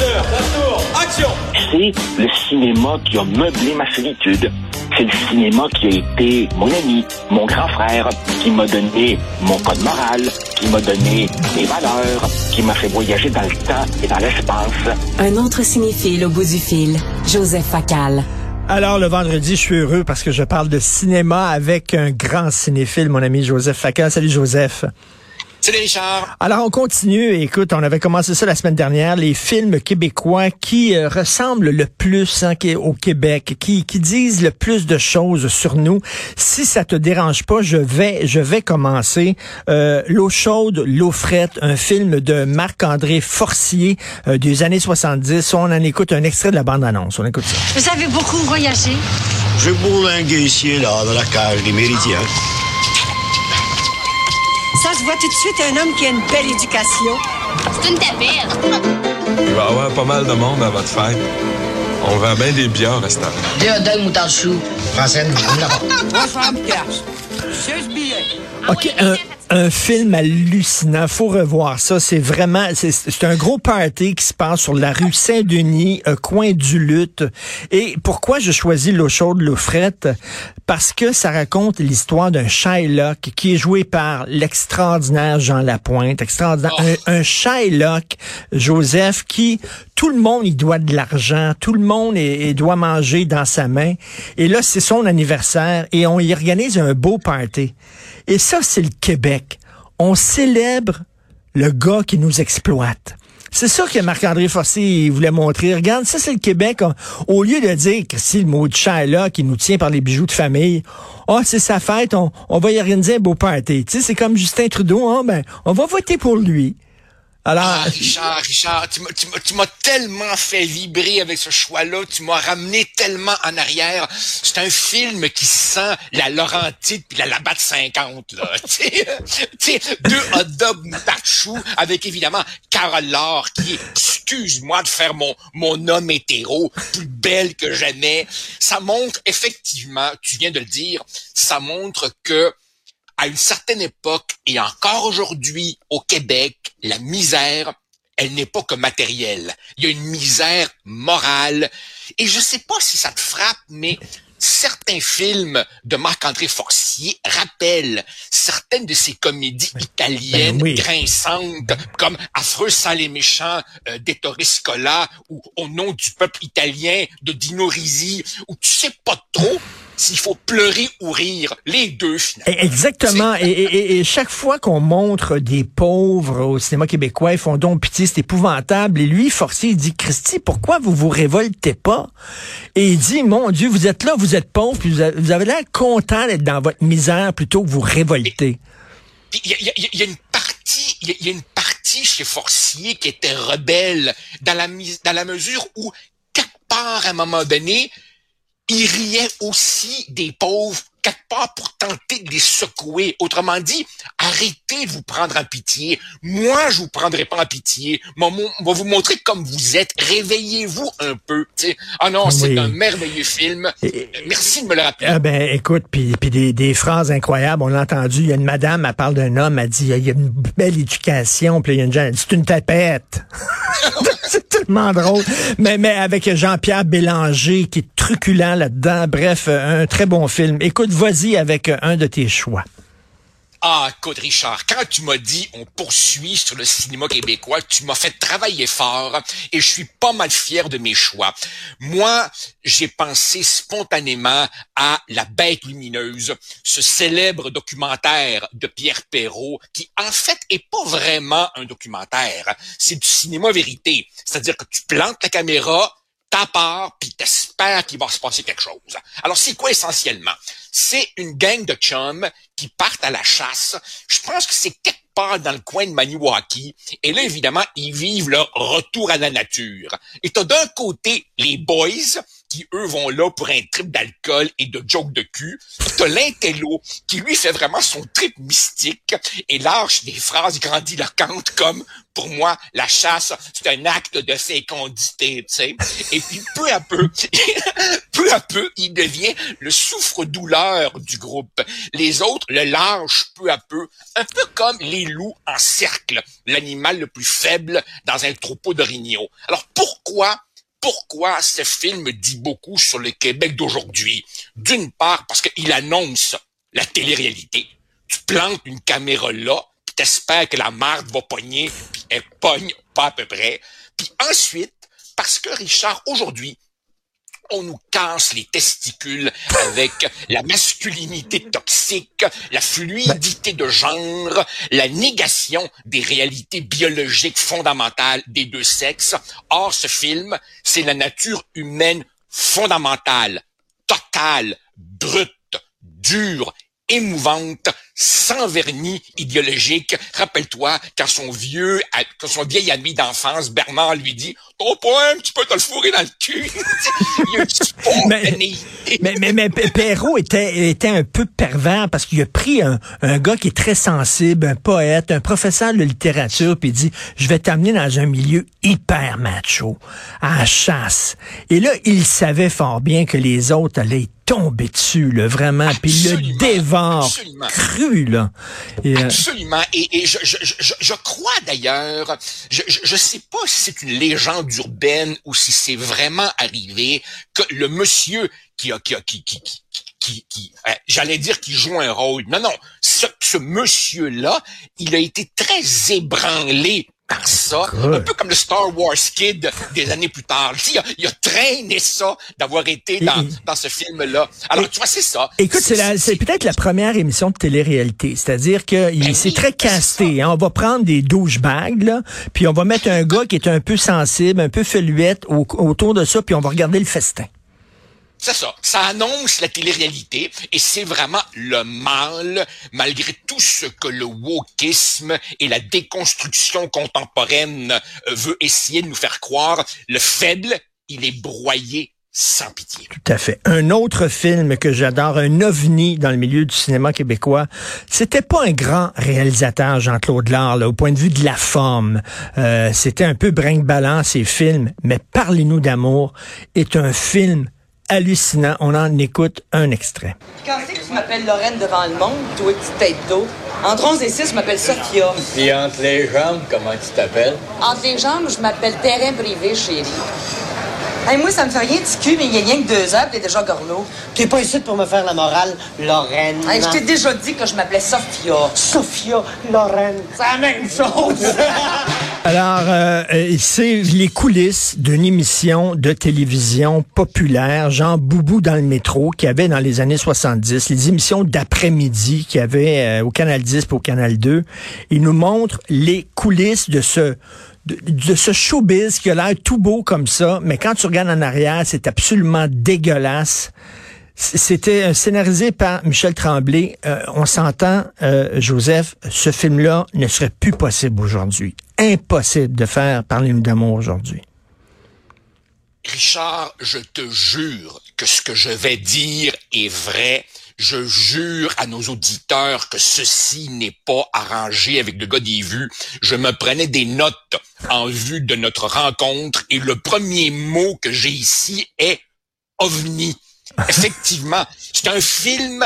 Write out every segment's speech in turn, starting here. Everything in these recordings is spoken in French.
Moteur, ça tourne, action C'est le cinéma qui a meublé ma solitude. C'est le cinéma qui a été mon ami, mon grand frère, qui m'a donné mon code moral, qui m'a donné mes valeurs, qui m'a fait voyager dans le temps et dans l'espace. Un autre cinéphile au bout du fil, Joseph Facal. Alors, le vendredi, je suis heureux parce que je parle de cinéma avec un grand cinéphile, mon ami Joseph Facal. Salut, Joseph. Salut Richard. Alors on continue. Écoute, on avait commencé ça la semaine dernière. Les films québécois qui euh, ressemblent le plus hein, au Québec, qui, qui disent le plus de choses sur nous. Si ça te dérange pas, je vais je vais commencer. Euh, l'eau chaude, l'eau frette, un film de Marc-André Forcier euh, des années 70. On en écoute un extrait de la bande-annonce. On écoute ça. Vous avez beaucoup voyagé? Je bourlingue ici là, dans la cage des Méridiens. Ça se voit tout de suite un homme qui a une belle éducation. C'est une tapette. Il va y avoir pas mal de monde à votre fête. On vend bien des bières au restaurant. Deux hot dogs moutarde chou. Française, là-bas. Moi, je me cache. 16 billets. OK, un, un film hallucinant. Faut revoir ça. C'est vraiment, c'est un gros party qui se passe sur la rue Saint-Denis, coin du Lutte. Et pourquoi je choisis l'eau chaude, l'eau frette? Parce que ça raconte l'histoire d'un Shylock qui est joué par l'extraordinaire Jean Lapointe. Extraordinaire. Un, un Shylock, Joseph, qui, tout le monde, il doit de l'argent. Tout le monde il doit manger dans sa main. Et là, c'est son anniversaire et on y organise un beau party. Et ça, c'est le Québec. On célèbre le gars qui nous exploite. C'est ça que Marc-André Fossé voulait montrer. Regarde, ça c'est le Québec. Au lieu de dire que si le mot de chat là qui nous tient par les bijoux de famille, oh c'est sa fête, on, on va y organiser un beau party. Tu sais, c'est comme Justin Trudeau, hein, ben on va voter pour lui. Alors, ah, Richard, Richard, tu m'as tellement fait vibrer avec ce choix-là, tu m'as ramené tellement en arrière. C'est un film qui sent la Laurentide puis la Labatte 50, là. tu deux hot dogs avec évidemment Carole Laure qui est, excuse-moi de faire mon, mon homme hétéro, plus belle que jamais. Ça montre effectivement, tu viens de le dire, ça montre que à une certaine époque et encore aujourd'hui au Québec, la misère, elle n'est pas que matérielle. Il y a une misère morale. Et je sais pas si ça te frappe, mais certains films de Marc-André Forcier rappellent certaines de ces comédies ben italiennes grinçantes, comme Affreux sans les méchants euh, d'Ettore Scola ou Au nom du peuple italien de Dino Risi, où tu sais pas trop s'il faut pleurer ou rire, les deux finalement. Exactement. Et, chaque fois qu'on montre des pauvres au cinéma québécois, ils font donc pitié, c'est épouvantable. Et lui, forcé, il dit, Christy, pourquoi vous vous révoltez pas? Et il dit, mon Dieu, vous êtes là, vous êtes pauvre, puis vous avez l'air content d'être dans votre misère plutôt que vous révolter. Il y, y, a une partie, il y, a une partie chez Forcier qui était rebelle dans la, dans la mesure où quelque part à un moment donné, il riait aussi des pauvres quelque part pour tenter de les secouer. Autrement dit, arrêtez de vous prendre en pitié. Moi, je vous prendrai pas en pitié. On va vous montrer comme vous êtes. Réveillez-vous un peu. Ah non, c'est un merveilleux film. Merci de me le rappeler. Ah ben, écoute, puis, puis des, des phrases incroyables. On l'a entendu. Il y a une madame, elle parle d'un homme, elle dit, il y a une belle éducation. Puis il y a une jeune, c'est une tapette. c'est tellement drôle. Mais, mais avec Jean-Pierre Bélanger qui est truculent là-dedans. Bref, un très bon film. Écoute, vas-y avec un de tes choix. Ah, écoute, Richard, quand tu m'as dit on poursuit sur le cinéma québécois, tu m'as fait travailler fort et je suis pas mal fier de mes choix. Moi, j'ai pensé spontanément à La Bête lumineuse, ce célèbre documentaire de Pierre Perrault qui, en fait, est pas vraiment un documentaire. C'est du cinéma vérité. C'est-à-dire que tu plantes la caméra, ta part, puis t'espères qu'il va se passer quelque chose. Alors, c'est quoi essentiellement? C'est une gang de chums qui partent à la chasse. Je pense que c'est quelque part dans le coin de Maniwaki. Et là, évidemment, ils vivent leur retour à la nature. Et t'as d'un côté les boys qui, eux, vont là pour un trip d'alcool et de joke de cul. T'as l'intello qui, lui, fait vraiment son trip mystique et lâche des phrases grandiloquentes comme pour moi, la chasse, c'est un acte de fécondité, tu sais. Et puis, peu à peu, peu à peu, il devient le souffre-douleur du groupe. Les autres le lâchent peu à peu, un peu comme les loups en cercle, l'animal le plus faible dans un troupeau d'orignaux. Alors, pourquoi pourquoi ce film dit beaucoup sur le Québec d'aujourd'hui? D'une part, parce qu'il annonce la télé-réalité. Tu plantes une caméra là, puis t'espères que la marde va pogner, puis elle pogne pas à peu près. Puis ensuite, parce que Richard, aujourd'hui, on nous casse les testicules avec la masculinité toxique, la fluidité de genre, la négation des réalités biologiques fondamentales des deux sexes. Or, ce film, c'est la nature humaine fondamentale, totale, brute, dure, émouvante, sans vernis idéologique. Rappelle-toi quand son vieux, quand son vieil ami d'enfance, Bernard, lui dit Ton poème, tu peux te le fourrer dans le cul. mais, mais, mais, mais, Perrault était, était un peu pervers parce qu'il a pris un, un gars qui est très sensible, un poète, un professeur de littérature, puis il dit Je vais t'amener dans un milieu hyper macho, à chasse. Et là, il savait fort bien que les autres allaient tomber dessus, là, vraiment, puis il le dévore euh, Absolument. Et, je, je, je, crois d'ailleurs, je, je, sais pas si c'est une légende urbaine ou si c'est vraiment arrivé que le monsieur qui a, qui a, qui, qui, qui, qui, euh, j'allais dire qu'il joue un rôle. Non, non. Ce, ce monsieur-là, il a été très ébranlé par ça, un peu comme le Star Wars Kid des années plus tard. Il a, il a traîné ça d'avoir été dans, dans ce film-là. Alors, tu vois, c'est ça. Écoute, c'est, c'est peut-être la première émission de télé-réalité. C'est-à-dire que ben c'est très casté. Hein. On va prendre des douchebags, là, puis on va mettre un gars qui est un peu sensible, un peu feluette autour de ça, puis on va regarder le festin. C'est ça. Ça annonce la télé-réalité et c'est vraiment le mal, malgré tout ce que le wokisme et la déconstruction contemporaine euh, veut essayer de nous faire croire. Le faible, il est broyé sans pitié. Tout à fait. Un autre film que j'adore, un ovni dans le milieu du cinéma québécois, c'était pas un grand réalisateur, Jean-Claude Lard, au point de vue de la forme. Euh, c'était un peu brinque-ballant, ces films, mais Parlez-nous d'amour est un film hallucinant. On en écoute un extrait. Quand c'est que tu m'appelles Lorraine devant le monde, toi, petite tête d'eau? Entre 11 et 6, je m'appelle Sophia. Et entre les jambes, comment tu t'appelles? Entre les jambes, je m'appelle terrain privé, chérie. Hey, moi, ça me fait rien de cul, mais il y a rien que deux heures, t'es déjà gorlot. T'es pas ici pour me faire la morale, Lorraine. Hey, je t'ai déjà dit que je m'appelais Sophia. Sophia, Lorraine, c'est la même chose. Alors, euh, euh, c'est les coulisses d'une émission de télévision populaire, genre Boubou dans le métro, qui avait dans les années 70, les émissions d'après-midi qu'il y avait euh, au Canal 10 et au Canal 2. Il nous montre les coulisses de ce de, ce showbiz qui a l'air tout beau comme ça, mais quand tu regardes en arrière, c'est absolument dégueulasse. C'était scénarisé par Michel Tremblay. Euh, on s'entend, euh, Joseph, ce film-là ne serait plus possible aujourd'hui. Impossible de faire Parlez-nous d'amour aujourd'hui. Richard, je te jure que ce que je vais dire est vrai. Je jure à nos auditeurs que ceci n'est pas arrangé avec le gars des vues. Je me prenais des notes en vue de notre rencontre et le premier mot que j'ai ici est ovni. Effectivement, c'est un film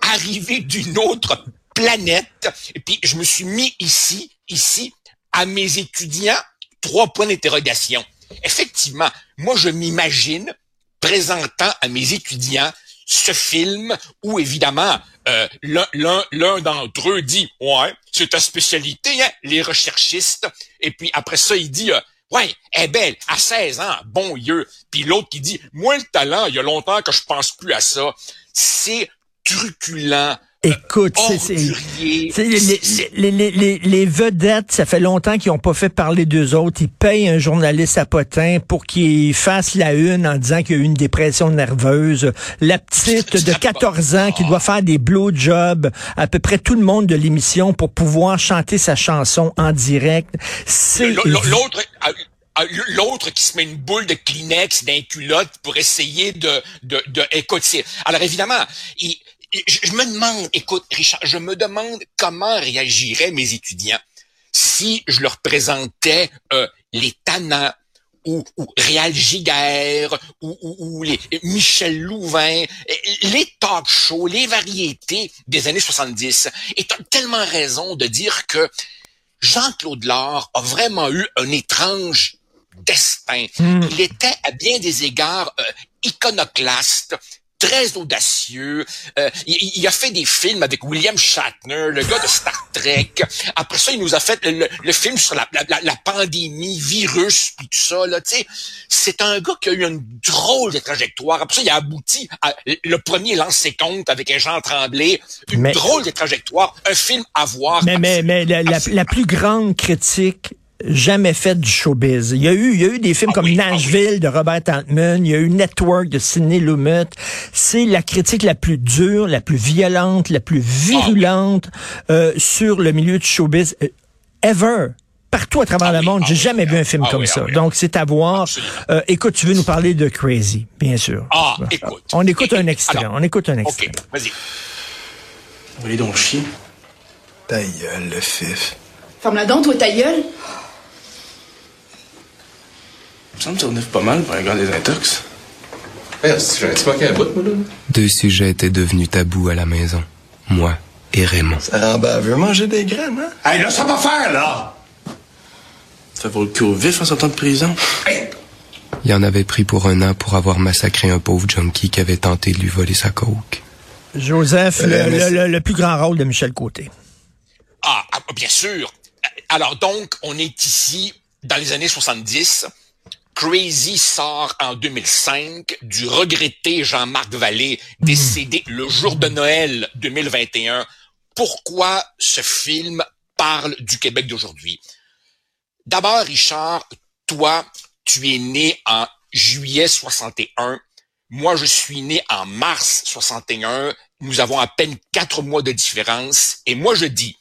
arrivé d'une autre planète. Et puis, je me suis mis ici, ici, à mes étudiants, trois points d'interrogation. Effectivement, moi, je m'imagine présentant à mes étudiants ce film où, évidemment, euh, l'un d'entre eux dit, ouais, c'est ta spécialité, hein, les recherchistes. Et puis, après ça, il dit, euh, Ouais, elle est belle, à 16 ans, bon yeux. Puis l'autre qui dit, moi le talent, il y a longtemps que je pense plus à ça. C'est truculent, Écoute, c'est les, les, les, les, vedettes, ça fait longtemps qu'ils n'ont pas fait parler d'eux autres. Ils payent un journaliste à potin pour qu'il fasse la une en disant qu'il y a eu une dépression nerveuse. La petite de 14 ans qui doit faire des blowjobs à peu près tout le monde de l'émission pour pouvoir chanter sa chanson en direct. L'autre l'autre qui se met une boule de Kleenex d'un culotte pour essayer de, de, de écoute, alors évidemment, il, je me demande, écoute, Richard, je me demande comment réagiraient mes étudiants si je leur présentais euh, les tannants ou, ou Réal Giguère ou, ou, les Michel Louvain, les talk shows, les variétés des années 70. Et tu as tellement raison de dire que Jean-Claude Laure a vraiment eu un étrange destin. Hmm. Il était à bien des égards euh, iconoclaste, très audacieux. Euh, il, a fait des films avec William Shatner, le gars de Star Trek. Après ça, il nous a fait le, film sur la, la, pandémie, virus, puis tout ça. Là, c'est un gars qui a eu une drôle de trajectoire. Après ça, il a abouti à le premier lancé compte avec Jean Tremblay. Une drôle de trajectoire. Un film à voir. Mais, mais, mais la, la plus grande critique jamais fait du showbiz. Il y a eu, il y a eu des films ah comme ah Nashville de Robert Altman, il y a eu Network de Sidney Lumet. C'est la critique la plus dure, la plus violente, la plus virulente euh, sur le milieu du showbiz euh, ever partout à travers le monde. J'ai jamais vu un film comme ça. Donc, c'est à voir. Euh, écoute, tu veux nous parler de Crazy, bien sûr. Ah, écoute. On écoute un extrait. on écoute un extrait. OK, vas-y. Oui, donc chier. Ta gueule, le fif. Ferme la dent, toi, ta gueule. Me semble que ça pas mal pour un gars des intox. Deux sujets étaient devenus tabous à la maison. Moi et Raymond. Ça rend baveux manger des graines, hein? Hey, là, ça va faire, là! Ça vaut le coup au vif en sortant de prison. Il y en avait pris pour un an pour avoir massacré un pauvre junkie qui avait tenté de lui voler sa coke. Joseph, euh, le, plus grand rôle de Michel Côté. Ah, ah, bien sûr. Alors donc, on est ici dans les années 70. Crazy sort en 2005 du regretté Jean-Marc Vallée, décédé le jour de Noël 2021. Pourquoi ce film parle du Québec d'aujourd'hui? D'abord, Richard, toi, tu es né en juillet 61. Moi, je suis né en mars 61. Nous avons à peine quatre mois de différence. Et moi, je dis,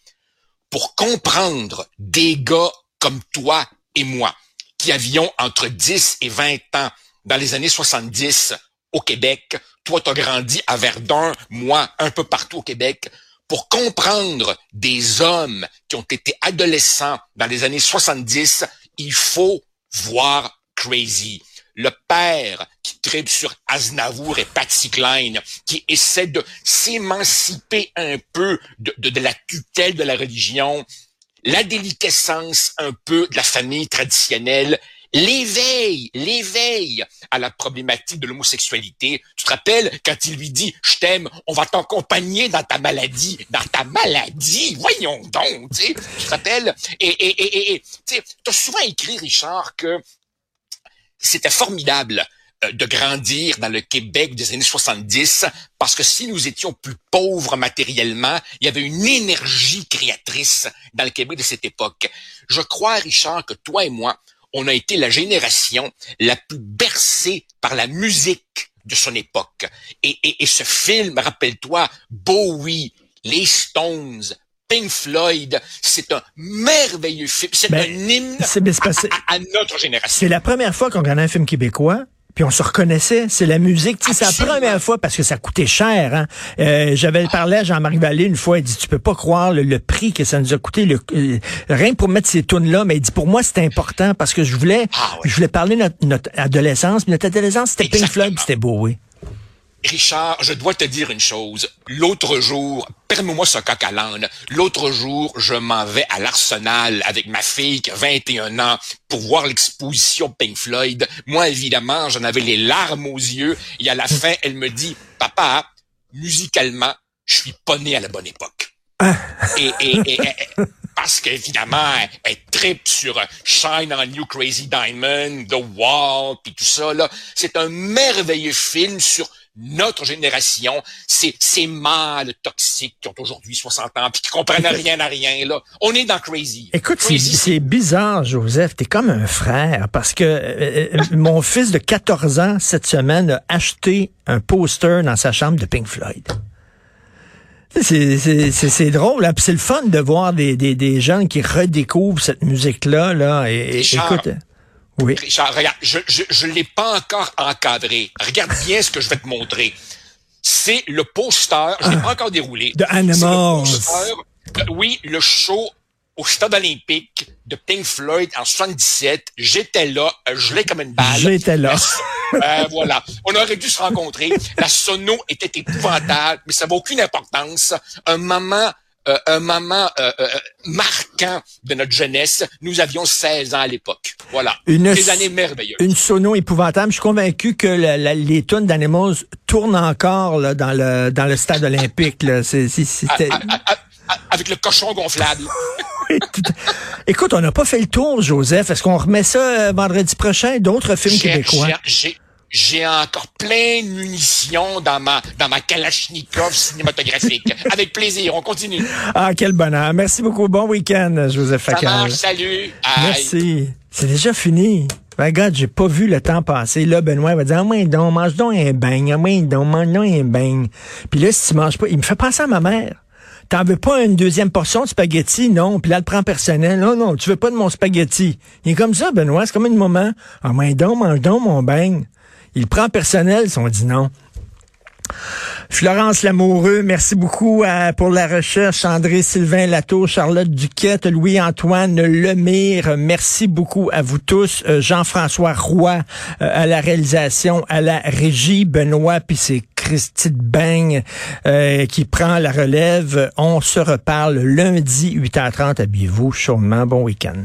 pour comprendre des gars comme toi et moi, qui avions entre 10 et 20 ans dans les années 70 au Québec. Toi, tu as grandi à Verdun, moi, un peu partout au Québec. Pour comprendre des hommes qui ont été adolescents dans les années 70, il faut voir Crazy. Le père qui tripe sur Aznavour et Patsy Cline, qui essaie de s'émanciper un peu de la tutelle de la religion, la déliquescence un peu de la famille traditionnelle, l'éveil, l'éveil à la problématique de l'homosexualité. Tu te rappelles quand il lui dit je t'aime, on va t'accompagner dans ta maladie, dans ta maladie. Voyons donc, tu, te rappelles? Et et et, et tu as souvent écrit Richard que c'était formidable de grandir dans le Québec des années 70 parce que si nous étions plus pauvres matériellement, il y avait une énergie créatrice dans le Québec de cette époque. Je crois, Richard, que toi et moi, on a été la génération la plus bercée par la musique de son époque. Et, et, et ce film, rappelle-toi, Bowie, les Stones, Pink Floyd, c'est un merveilleux film. C'est ben, un hymne à, à, notre génération. C'est la première fois qu'on regarde un film québécois puis on se reconnaissait, c'est la musique. C'est la première fois parce que ça coûtait cher. Hein. Euh, J'avais parlé à Jean-Marie Vallée une fois, il dit, tu peux pas croire le, prix que ça nous a coûté, le, euh, rien pour mettre ces tunes là mais il dit, pour moi, c'est important parce que je voulais ah je voulais parler de notre, adolescence, mais notre adolescence, c'était Pink Floyd, c'était beau, oui. Richard, je dois te dire une chose. L'autre jour, permets-moi ce coq. L'autre jour, je m'en vais à l'Arsenal avec ma fille qui a 21 ans pour voir l'exposition Pink Floyd. Moi, évidemment, j'en avais les larmes aux yeux. Et à la fin, elle me dit, papa, musicalement, je suis pas né à la bonne époque. Ah. et, et, parce qu'évidemment, elle tripe sur Shine on You Crazy Diamond, The Wall, puis tout ça, là. C'est un merveilleux film sur notre génération, c'est ces mâles toxiques qui ont aujourd'hui 60 ans puis qui comprennent rien à rien là. On est dans crazy. Écoute, c'est bizarre, Joseph. T'es comme un frère parce que euh, euh, mon fils de 14 ans cette semaine a acheté un poster dans sa chambre de Pink Floyd. C'est drôle, hein. c'est le fun de voir des, des, des, gens qui redécouvrent cette musique-là. Là, et, écoute, Oui. Richard, regarde, je je, je l'ai pas encore encadré. Regarde bien ce que je vais te montrer. C'est le poster, je l'ai Ah. pas encore déroulé. De Animals. C'est le poster de- oui, le show au stade olympique de Pink Floyd en 77. J'étais là, euh, je l'ai comme une balle. J'étais là. Euh, voilà. On aurait dû se rencontrer. La sono était épouvantable, mais ça n'a aucune importance. Un moment, euh, un moment euh, euh, marquant de notre jeunesse. Nous avions 16 ans à l'époque. Voilà. Une Des années merveilleuses. Une sono épouvantable. Je suis convaincu que la- la- les tunes d'Animals tournent encore là, dans le dans le stade olympique. Là. C'est- c'était- À- à- à- avec le cochon gonflable. Écoute, on n'a pas fait le tour, Joseph. Est-ce qu'on remet ça euh, vendredi prochain? D'autres films québécois? J'ai- encore plein de munitions dans ma dans ma Kalachnikov cinématographique. Avec plaisir, on continue. Ah, quel bonheur. Merci beaucoup. Bon week-end, Joseph Ça Facal. marche, salut. Merci. C'est déjà fini. Ben, regarde, j'ai pas vu le temps passer. Là, Benoît va dire, ah, moi, donc, mange donc un beigne. Ah, moi, donc, mange donc un beigne. Puis là, si tu manges pas, il me fait penser à ma mère. T'en veux pas une deuxième portion de spaghetti? Non. Puis là, elle prend personnel. Non, non, tu veux pas de mon spaghetti. Il est comme ça, Benoît. C'est comme une moment. Ah, moi, donc, mange donc mon beigne. Il prend personnel, si on dit non. Florence Lamoureux, merci beaucoup euh, pour la recherche. André Sylvain Latour, Charlotte Duquette, Louis-Antoine Lemire, merci beaucoup à vous tous. Euh, Jean-François Roy euh, à la réalisation, à la régie, Benoît, puis c'est Christine Beigne euh, qui prend la relève. On se reparle lundi 8h30. Habillez-vous chaudement. Bon week-end.